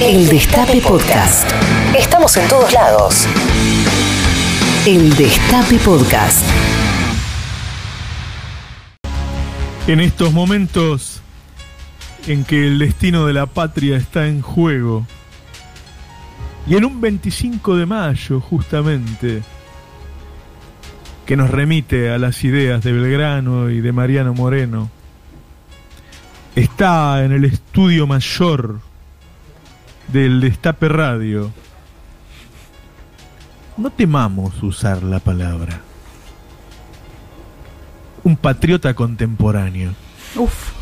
El Destape Podcast. Estamos en todos lados. El Destape Podcast. En estos momentos en que el destino de la patria está en juego, y en un 25 de mayo justamente, que nos remite a las ideas de Belgrano y de Mariano Moreno, está en el estudio mayor del Destape Radio. No temamos usar la palabra. Un patriota contemporáneo. Uf.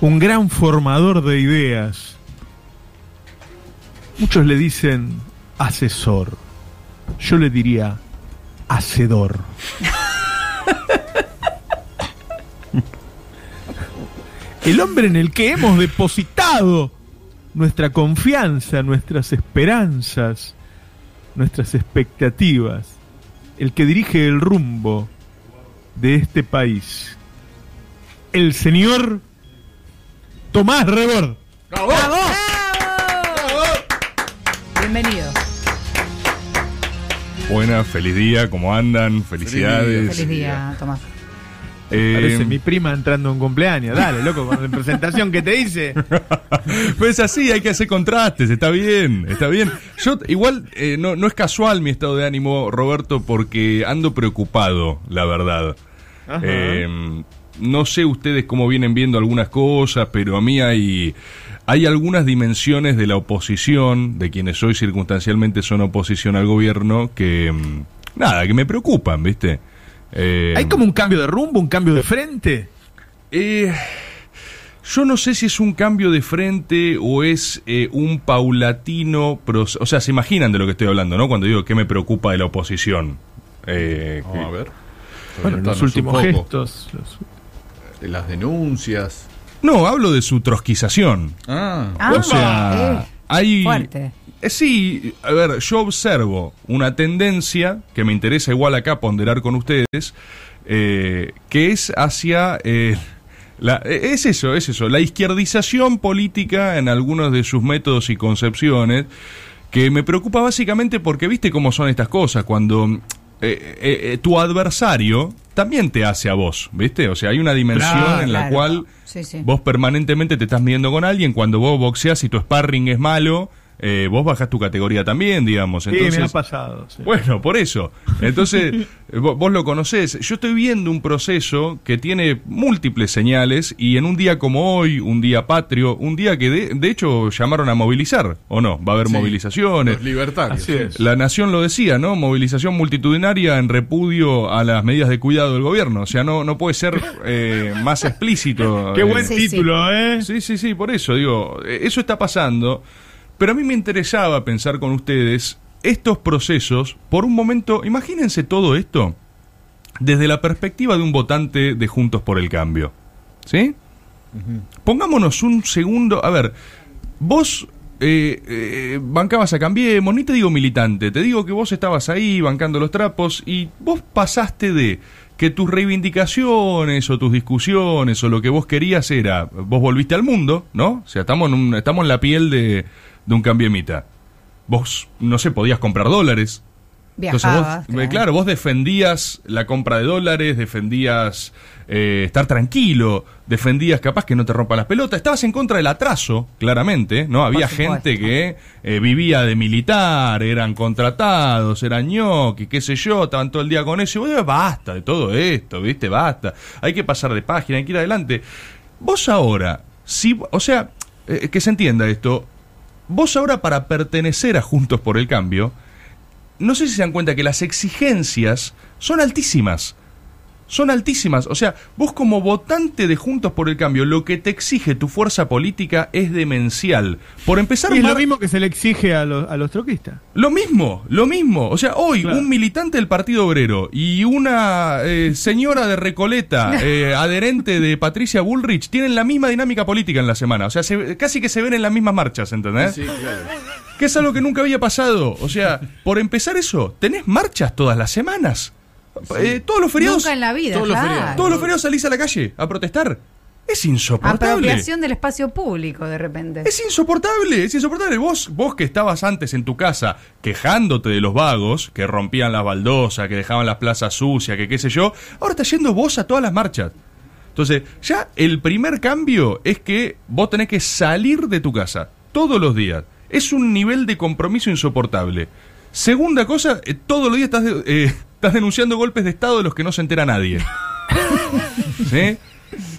Un gran formador de ideas. Muchos le dicen asesor. Yo le diría hacedor. El hombre en el que hemos depositado nuestra confianza, nuestras esperanzas, nuestras expectativas, el que dirige el rumbo de este país, el señor Tomás Rebord. ¡Bravo! Bienvenido. Buenas, feliz día, ¿cómo andan? Felicidades. Feliz día, Tomás. Eh, Parece mi prima entrando a un cumpleaños. Dale, loco, con la presentación que te hice. pues así, hay que hacer contrastes, está bien, está bien. Yo igual eh, no, no es casual mi estado de ánimo, Roberto, porque ando preocupado, la verdad. Eh, no sé ustedes cómo vienen viendo algunas cosas, pero a mí hay, hay algunas dimensiones de la oposición, de quienes hoy circunstancialmente son oposición al gobierno, que mm, nada, que me preocupan, ¿viste? Eh, ¿Hay como un cambio de rumbo, un cambio de frente? Eh, yo no sé si es un cambio de frente o es eh, un paulatino proceso. O sea, se imaginan de lo que estoy hablando, ¿no? Cuando digo que me preocupa de la oposición. Eh, Vamos a ver. Bueno, los últimos gestos. los- De las denuncias. no, hablo de su trotskización. Ah, Ah, o sea, eh, hay. fuerte. Eh, sí, a ver, yo observo una tendencia que me interesa igual acá ponderar con ustedes, eh, que es hacia... eh, la- eh, es eso, es eso, la izquierdización política en algunos de sus métodos y concepciones, que me preocupa básicamente porque viste cómo son estas cosas, cuando eh, eh, tu adversario también te hace a vos, ¿viste? O sea, hay una dimensión Claro, en la claro. cual Sí, sí. vos permanentemente te estás midiendo con alguien, cuando vos boxeas y tu sparring es malo, eh, vos bajás tu categoría también, digamos. Sí, me ha Entonces, pasado. sí. bueno, por eso. Entonces, eh, vo- vos lo conocés. Yo estoy viendo un proceso que tiene múltiples señales y en un día como hoy, un día patrio, un día que de, de hecho llamaron a movilizar, ¿o no? Va a haber sí. movilizaciones. Los libertarios. Así sí. es. La Nación lo decía, ¿no? Movilización multitudinaria en repudio a las medidas de cuidado del gobierno. O sea, no, no puede ser eh, más explícito. Qué eh, buen Sí, sí. título, ¿eh? Sí, sí, sí, por eso digo, eh, eso está pasando, pero a mí me interesaba pensar con ustedes estos procesos, por un momento, imagínense todo esto desde la perspectiva de un votante de Juntos por el Cambio, ¿sí? Pongámonos un segundo, a ver, vos eh, eh, bancabas a Cambiemos, ni te digo militante, te digo que vos estabas ahí bancando los trapos y vos pasaste de que tus reivindicaciones o tus discusiones o lo que vos querías era, vos volviste al mundo, ¿no? O sea, estamos en, un- estamos en la piel de, de un cambiemita. Vos, no sé, podías comprar dólares, entonces Viajabas. vos, eh, claro, vos defendías la compra de dólares, defendías eh, estar tranquilo, defendías capaz que no te rompan las pelotas, estabas en contra del atraso, claramente, ¿no? Había gente que eh, vivía de militar, eran contratados, eran ñoqui, qué sé yo, estaban todo el día con eso, y vos basta de todo esto, ¿viste? Basta, hay que pasar de página, hay que ir adelante. Vos ahora, si, o sea, eh, que se entienda esto, vos ahora para pertenecer a Juntos por el Cambio, no sé si se dan cuenta que las exigencias son altísimas. Son altísimas. O sea, vos como votante de Juntos por el Cambio, lo que te exige tu fuerza política es demencial. Por empezar, Y es lo mismo que se le exige a los, a los troquistas. lo mismo, lo mismo. O sea, hoy Claro. un militante del Partido Obrero y una eh, señora de Recoleta, eh, adherente de Patricia Bullrich, tienen la misma dinámica política en la semana. O sea, se- casi que se ven en las mismas marchas, ¿entendés? Sí, claro. Que es algo que nunca había pasado. O sea, por empezar eso, tenés marchas todas las semanas. Eh, todos los feriados. Nunca en la vida, Todos los feriados. Todos los feriados salís a la calle a protestar. Es insoportable. Apropiación del espacio público, de repente. Es insoportable, es insoportable. Vos, vos que estabas antes en tu casa quejándote de los vagos, que rompían las baldosas, que dejaban las plazas sucias, que qué sé yo, ahora estás yendo vos a todas las marchas. Entonces, ya el primer cambio es que vos tenés que salir de tu casa todos los días. Es un nivel de compromiso insoportable. Segunda cosa, eh, todos los días estás, de- eh, estás denunciando golpes de Estado de los que no se entera nadie. ¿Sí?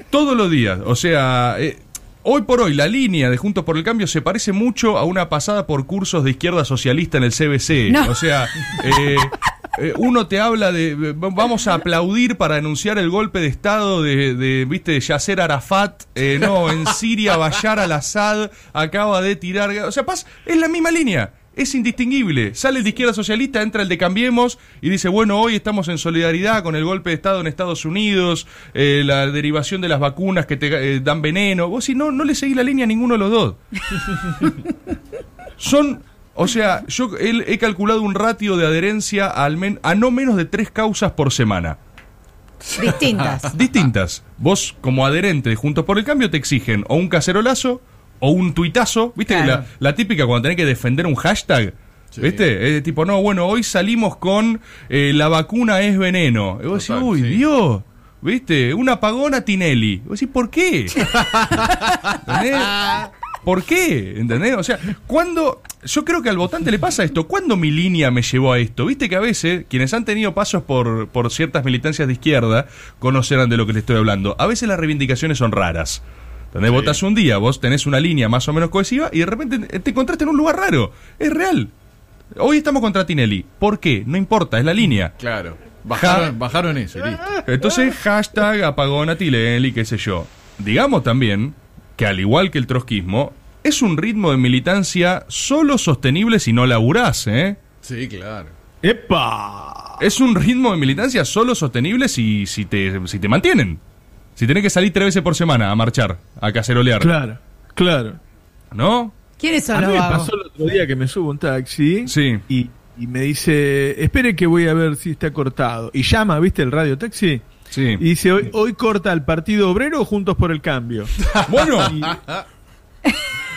Todos los días. O sea, eh, hoy por hoy la línea de Juntos por el Cambio se parece mucho a una pasada por cursos de izquierda socialista en el CBC. No. O sea, eh, eh, uno te habla de eh, vamos a aplaudir para denunciar el golpe de Estado de, de viste, de Yasser Arafat. Eh, no, en Siria Bashar al-Assad acaba de tirar... O sea, paz, es la misma línea. Es indistinguible. Sale el de izquierda socialista, entra el de Cambiemos y dice, bueno, hoy estamos en solidaridad con el golpe de Estado en Estados Unidos, eh, la derivación de las vacunas que te eh, dan veneno. Vos si no, no le seguís la línea a ninguno de los dos. Son, o sea, yo he, he calculado un ratio de adherencia a, al men- a no menos de tres causas por semana. Distintas. Distintas. Vos, como adherente de Juntos por el Cambio, te exigen o un cacerolazo o un tuitazo. ¿Viste? Claro. La, la típica cuando tenés que defender un hashtag. Sí. ¿Viste? Es tipo, no, bueno, hoy salimos con eh, la vacuna es veneno. Y vos Total, decís, uy, sí. Dios. ¿Viste? Un apagón a Tinelli. Y vos decís, ¿por qué? ¿Entendés? ¿Por qué? ¿Entendés? O sea, cuando. Yo creo que al votante le pasa esto. ¿Cuándo mi línea me llevó a esto? Viste que a veces, quienes han tenido pasos por, por ciertas militancias de izquierda, conocerán de lo que les estoy hablando. A veces las reivindicaciones son raras. Sí. Votás un día, vos tenés una línea más o menos cohesiva y de repente te encontraste en un lugar raro. Es real. Hoy estamos contra Tinelli. ¿Por qué? No importa, es la línea. Claro. Bajaron, bajaron eso, listo. Entonces, hashtag apagón a Tinelli, qué sé yo. Digamos también que al igual que el trotskismo, es un ritmo de militancia solo sostenible si no laburás, ¿eh? Sí, claro. ¡Epa! Es un ritmo de militancia solo sostenible si, si, te, si te mantienen. Si tenés que salir tres veces por semana a marchar, a cacerolear. Claro, claro. ¿No? ¿Quiénes son A mí me vagos? pasó el otro día que me subo un taxi Sí. y, y me dice, espere que voy a ver si está cortado. Y llama, ¿viste el radio taxi? Sí. Y dice, hoy, hoy corta el Partido Obrero Juntos por el Cambio. Bueno, Y-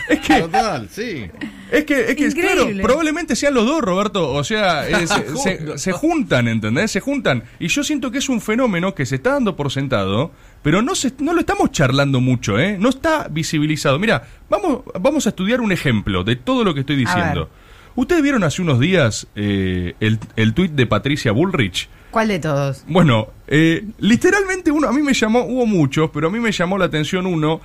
es que Total, sí. Es que, es que claro, probablemente sean los dos, Roberto. O sea, eh, se, se- se juntan, ¿entendés? Se juntan. Y yo siento que es un fenómeno que se está dando por sentado, pero no, se, no lo estamos charlando mucho, ¿eh? No está visibilizado. Mira, vamos, vamos a estudiar un ejemplo de todo lo que estoy diciendo. ¿Ustedes vieron hace unos días eh, el, el tuit de Patricia Bullrich? ¿Cuál de todos? Bueno, eh, literalmente uno, a mí me llamó, hubo muchos, pero a mí me llamó la atención uno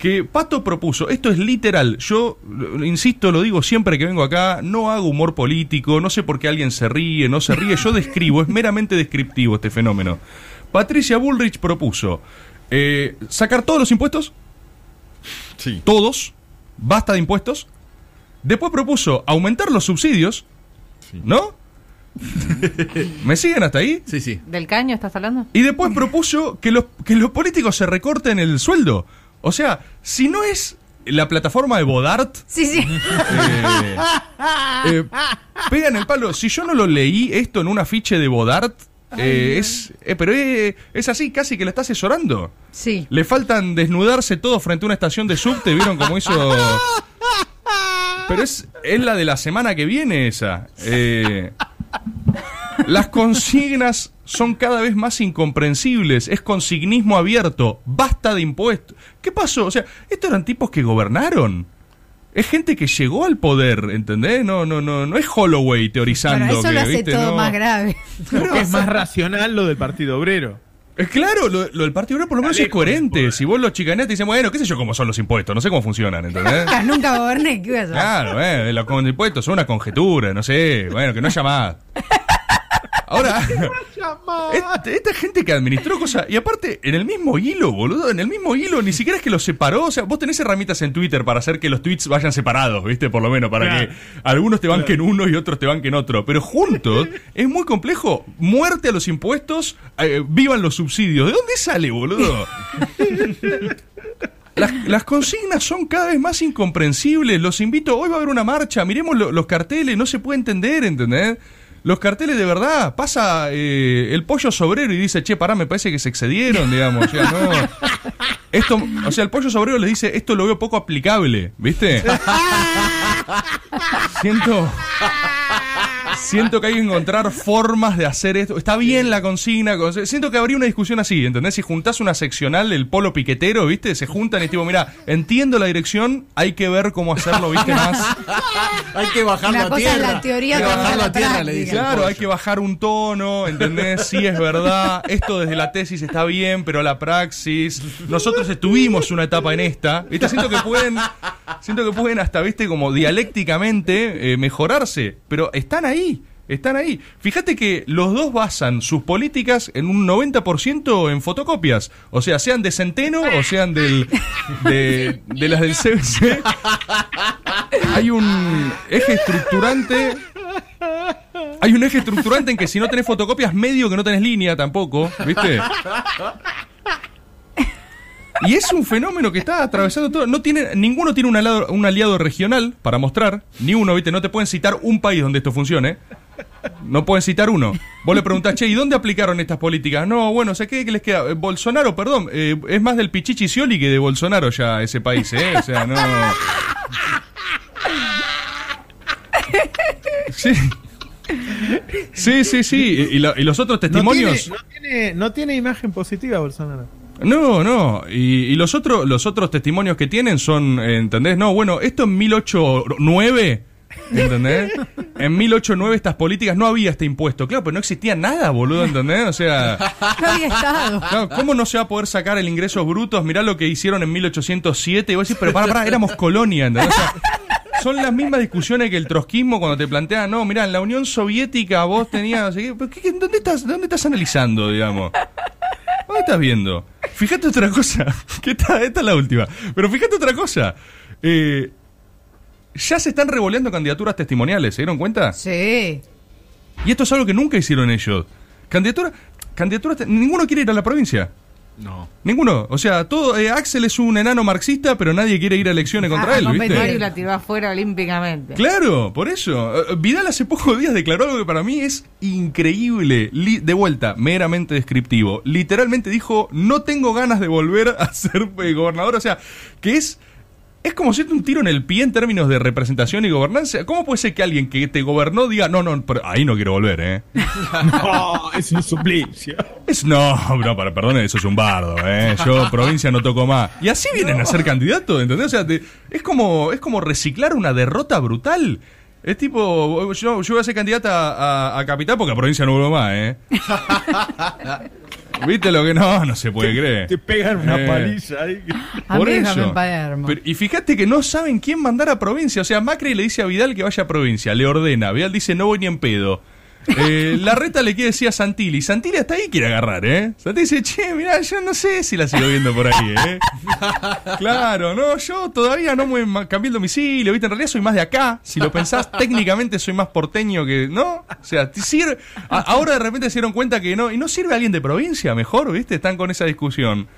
que Pato propuso, esto es literal, yo insisto, lo digo siempre que vengo acá, no hago humor político, no sé por qué alguien se ríe, no se ríe, yo describo, es meramente descriptivo este fenómeno. Patricia Bullrich propuso eh, sacar todos los impuestos, Sí. todos, basta de impuestos, después propuso aumentar los subsidios, ¿no? ¿Me siguen hasta ahí? Sí, sí. ¿Del caño estás hablando? Y después propuso que los, que los políticos se recorten el sueldo. O sea, si no es la plataforma de Bodart, Sí, sí. eh, eh, pegan el palo. Si yo no lo leí esto en un afiche de Bodart, eh, es, pero es así, casi que la está asesorando. Sí. Le faltan desnudarse todos frente a una estación de subte, ¿vieron cómo hizo? Pero es, es la de la semana que viene esa. Las consignas son cada vez más incomprensibles. Es consignismo abierto. Basta de impuestos. ¿Qué pasó? O sea, estos eran tipos que gobernaron. Es gente que llegó al poder, ¿entendés? No, no, no, no es Holloway teorizando. Bueno, eso que, lo hace ¿viste? todo No. más grave. Es más racional lo del Partido Obrero. Es claro, lo, lo del Partido Obrero por lo menos es del coherente. poder. Si vos lo chicaneás, te dicen, bueno, qué sé yo cómo son los impuestos, no sé cómo funcionan, ¿entendés? Ah, Nunca goberné, ¿qué a hacer? Claro, eh, los impuestos son una conjetura, no sé, bueno, que no haya más. Ahora, esta, esta gente que administró cosas, y aparte, en el mismo hilo, boludo, en el mismo hilo, ni siquiera es que los separó, o sea, vos tenés herramientas en Twitter para hacer que los tweets vayan separados, ¿viste? Por lo menos, para Claro. que algunos te banquen uno y otros te banquen otro, pero juntos es muy complejo. Muerte a los impuestos, eh, vivan los subsidios. ¿De dónde sale, boludo? Las, las consignas son cada vez más incomprensibles. Los invito, hoy va a haber una marcha, miremos lo- los carteles, no se puede entender, ¿entendés? Los carteles de verdad, pasa eh, el pollo sobrero y dice, che, pará, me parece que se excedieron, digamos. O sea, no. Esto, o sea, el pollo sobrero le dice, esto lo veo poco aplicable, ¿viste? Siento. Siento que hay que encontrar formas de hacer esto. Está bien la consigna. con- Siento que habría una discusión así, ¿entendés? Si juntás una seccional del polo piquetero, ¿viste? Se juntan y tipo, mira, entiendo la dirección, hay que ver cómo hacerlo, ¿viste? Más. Hay que bajarlo Una a cosa es tierra. la teoría, hay que a la tierra, le práctica. dice. el Claro, hay que bajar un tono, ¿entendés? Sí, es verdad. Esto desde la tesis está bien, pero la praxis. Nosotros estuvimos una etapa en esta. ¿Viste? Siento que pueden. Siento que pueden hasta, viste, como dialécticamente eh, mejorarse. Pero están ahí. Están ahí. Fíjate que los dos basan sus políticas en un 90% en fotocopias. O sea, sean de Centeno o sean del, de, de las del CBC. Hay un eje estructurante hay un eje estructurante en que si no tenés fotocopias, medio que no tenés línea tampoco, ¿viste? Y es un fenómeno que está atravesando todo. No tiene, ninguno tiene un aliado, un aliado regional para mostrar. Ni uno, ¿viste? No te pueden citar un país donde esto funcione. No pueden citar uno. Vos le preguntás, che, ¿y dónde aplicaron estas políticas? No, bueno, sé qué, ¿qué les queda. Bolsonaro, perdón, eh, es más del Pichichi Scioli que de Bolsonaro ya ese país, ¿eh? O sea, no. Sí. Sí, sí, sí. Y, y lo- y los otros No tiene, testimonios. no, tiene, no tiene imagen positiva Bolsonaro. No, no. Y, y los otros los otros testimonios que tienen son, eh, ¿entendés? No, bueno, esto en 1809, ¿entendés? En 1809 estas políticas no había este impuesto. Claro, pero no existía nada, boludo, ¿entendés? O sea, No había estado. claro, ¿cómo no se va a poder sacar el ingresos brutos? Mirá lo que hicieron en 1807. Y vos decís, pero para, para, éramos colonia, ¿entendés? O sea, son las mismas discusiones que el trotskismo cuando te plantean, no, mirá, en la Unión Soviética vos tenías, no sé qué, pero ¿qué- qué- ¿dónde estás, dónde estás analizando, digamos? ¿Dónde estás viendo? Fíjate otra cosa. Que esta, esta es la última. Pero fíjate otra cosa. Eh, ya se están revoleando candidaturas testimoniales, ¿se dieron cuenta? Sí. Y esto es algo que nunca hicieron ellos. Candidatura, candidaturas, te- ninguno quiere ir a la provincia. No. Ninguno. O sea, todo eh, Axel es un enano marxista, pero nadie quiere ir a elecciones contra Ah, él. ¿viste? Mario la tiró afuera olímpicamente. Claro, por eso. Eh, Vidal hace pocos días declaró algo que para mí es increíble. Li- de vuelta, meramente descriptivo. Literalmente dijo, no tengo ganas de volver a ser eh, gobernador. O sea, que es... Es como si un tiro en el pie en términos de representación y gobernanza. ¿Cómo puede ser que alguien que te gobernó diga, no, no, pero ahí no quiero volver, eh? No, es un suplicio. Es, no, no, para, perdón, eso es un bardo, ¿eh? Yo provincia no toco más. Y así vienen a ser candidatos, ¿entendés? O sea, te- es, como, es como reciclar una derrota brutal. Es tipo, yo, yo voy a ser candidata a, a capital porque a provincia no vuelvo más, ¿eh? ¿Viste lo que no? No se puede creer. Te pegan una Eh. paliza ahí. A mí déjame en Palermo. Pero- y fíjate que no saben quién mandar a provincia. O sea, Macri le dice a Vidal que vaya a provincia, le ordena. Vidal dice, no voy ni en pedo. Eh, la reta le quiere decir a Santilli. Santilli hasta ahí quiere agarrar, ¿eh? Santilli dice, che, mirá, yo no sé si la sigo viendo por ahí, ¿eh? Claro, no, yo todavía no me cambié el domicilio, ¿viste? En realidad soy más de acá. Si lo pensás, técnicamente soy más porteño que. ¿No? O sea, sirve. a- ahora de repente se dieron cuenta que no. ¿Y no sirve alguien de provincia mejor, ¿viste? Están con esa discusión.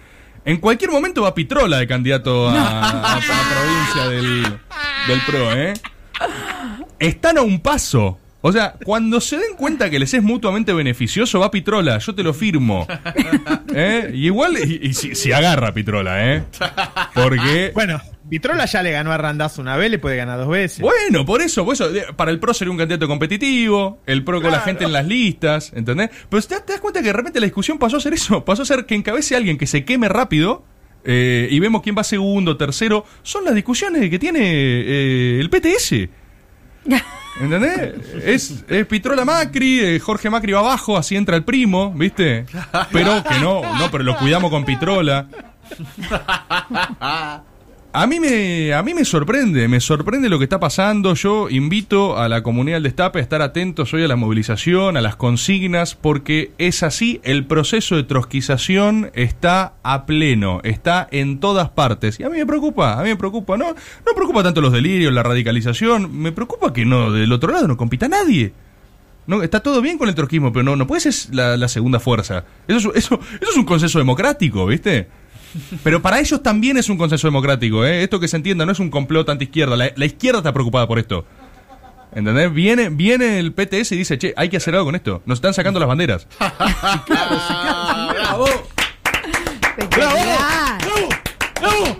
En cualquier momento va Pitrola de candidato a, a- a provincia del, del PRO, ¿eh? Están a un paso. O sea, cuando se den cuenta que les es mutuamente beneficioso, va Pitrola, yo te lo firmo. ¿Eh? Y igual, y, y si, si agarra Pitrola, ¿eh? Porque... Bueno, Vitrola ya le ganó a Randazzo una vez, le puede ganar dos veces. Bueno, por eso, por eso, de- para el PRO sería un candidato competitivo, el PRO con la gente en las listas, ¿entendés? Pero te, te das cuenta que de repente la discusión pasó a ser eso, pasó a ser que encabece a alguien que se queme rápido eh, y vemos quién va segundo, tercero. Son las discusiones que tiene eh, el PTS. ¿Entendés? Es, es Pitrola Macri, eh, Jorge Macri va abajo, así entra el primo, ¿viste? Pero que no, no, pero lo cuidamos con Pitrola. A mí me a mí me sorprende, me sorprende lo que está pasando. Yo invito a la comunidad del Destape a estar atentos hoy a la movilización, a las consignas, porque es así, el proceso de trotskización está a pleno, está en todas partes. Y a mí me preocupa, a mí me preocupa, no no me preocupa tanto los delirios, la radicalización, me preocupa que no del otro lado no compita nadie. No, está todo bien con el trotskismo, pero no, no puede ser la, la segunda fuerza. Eso es, eso, eso es un consenso democrático, ¿viste? Pero para ellos también es un consenso democrático, ¿eh? Esto que se entienda no es un complot anti-izquierda. La, la, izquierda está preocupada por esto. ¿Entendés? Viene, viene el PTS y dice, che, hay que hacer algo con esto. Nos están sacando las banderas. ¡Bravo! ¡Bravo! ¡Bravo!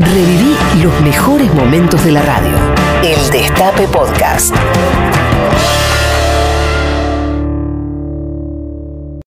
Reviví los mejores momentos de la radio. El Destape Podcast.